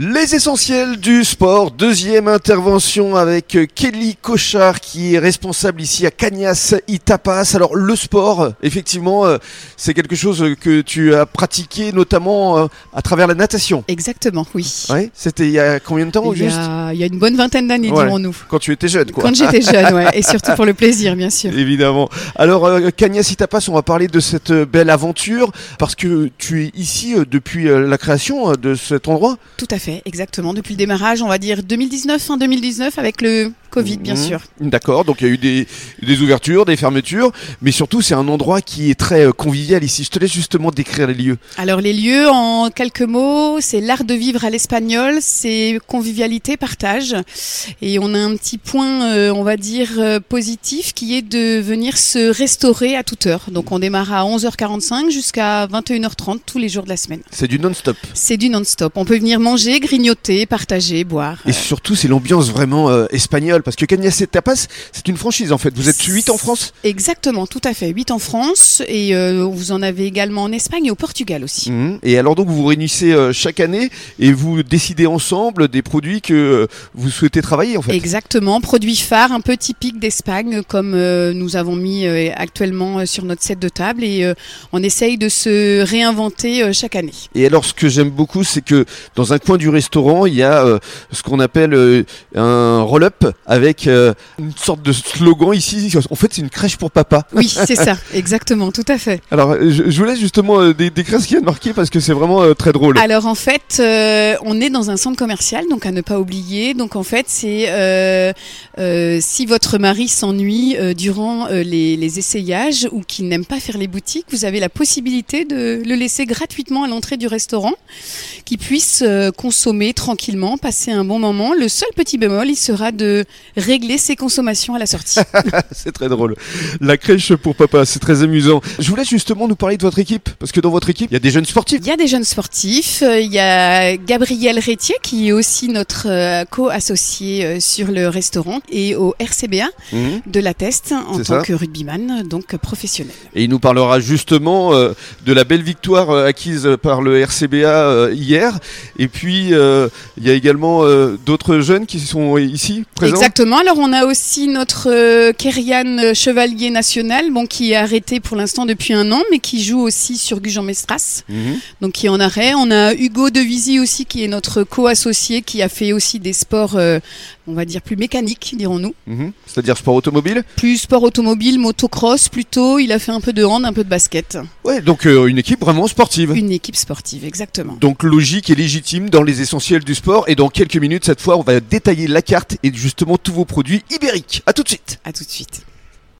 Les essentiels du sport, deuxième intervention avec Kelly Cochard qui est responsable ici à Cagnas Itapas. Alors le sport, effectivement, euh, c'est quelque chose que tu as pratiqué notamment euh, à travers la natation. Exactement, oui. Ouais, c'était il y a combien de temps au il, y juste? a, il y a une bonne vingtaine d'années, Ouais. dirons-nous. Quand tu étais jeune, quoi. Quand j'étais jeune, ouais. Et surtout pour le plaisir, bien sûr. Évidemment. Alors, euh, Cagnas Itapas, on va parler de cette belle aventure parce que tu es ici depuis la création de cet endroit. Tout à fait, exactement. Depuis le démarrage, on va dire 2019, fin 2019, avec le Covid, bien Mhm. sûr. D'accord, donc il y a eu des, des ouvertures, des fermetures, mais surtout c'est un endroit qui est très euh, convivial ici. Je te laisse justement décrire les lieux. Alors les lieux, en quelques mots, c'est l'art de vivre à l'espagnol, c'est convivialité, partage. Et on a un petit point, euh, on va dire, euh, positif, qui est de venir se restaurer à toute heure. Donc on démarre à 11h45 jusqu'à 21h30 tous les jours de la semaine. C'est du non-stop. C'est du non-stop. On peut venir manger, grignoter, partager, boire. Et surtout c'est l'ambiance vraiment euh, parce que Cagnas Itapas, c'est une franchise en fait. Vous êtes 8 en France Exactement, tout à fait. 8 en France et euh, vous en avez également en Espagne et au Portugal aussi. Mhm. Et alors donc vous vous réunissez euh, chaque année et vous décidez ensemble des produits que euh, vous souhaitez travailler en fait. Exactement, produit phare un peu typique d'Espagne comme euh, nous avons mis actuellement sur notre set de table et on essaye de se réinventer chaque année. Et alors, ce que j'aime beaucoup, c'est que dans un coin du restaurant, il y a ce qu'on appelle un roll-up avec euh, une sorte de slogan ici. En fait, c'est une crèche pour papa. Oui, c'est ça, exactement, tout à fait. Alors, euh, je, je vous laisse justement euh, dé- décrire ce qu'il y a de marqué parce que c'est vraiment euh, très drôle. Alors en fait, on est dans un centre commercial, donc à ne pas oublier. Donc en fait, c'est si votre mari s'ennuie durant les, les essayages ou qu'il n'aime pas faire les boutiques, vous avez la possibilité de le laisser gratuitement à l'entrée du restaurant, qu'il puisse consommer tranquillement, passer un bon moment. Le seul petit bémol, il sera de régler ses consommations à la sortie. c'est très drôle. La crèche pour papa, c'est très amusant. Je vous laisse justement nous parler de votre équipe parce que dans votre équipe, il y a des jeunes sportifs. Il y a des jeunes sportifs. euh, Il y a Gabriel Rétier qui est aussi notre euh, co-associé euh, sur le restaurant et au RCBA Mhm. de la Teste en tant ça. que rugbyman, donc professionnel. Et il nous parlera justement euh, de la belle victoire euh, acquise par le RCBA euh, hier. Et puis, il y a également d'autres jeunes qui sont ici présents. Exactement. Alors on a aussi notre euh, Kerian euh, Chevalier national, bon qui est arrêté pour l'instant depuis un an, mais qui joue aussi sur Gujan-Mestras, Mhm. donc qui est en arrêt. On a Hugo Devisi aussi qui est notre co-associé, qui a fait aussi des sports, euh, on va dire plus mécaniques, dirons-nous. Mhm. C'est-à-dire sport automobile? Plus sport automobile, motocross plutôt. Il a fait un peu de hand, un peu de basket. Ouais, donc euh, une équipe vraiment sportive. Une équipe sportive, exactement. Donc logique et légitime dans les essentiels du sport. Et dans quelques minutes, cette fois, on va détailler la carte et justement tous vos produits ibériques. À tout de suite. À tout de suite.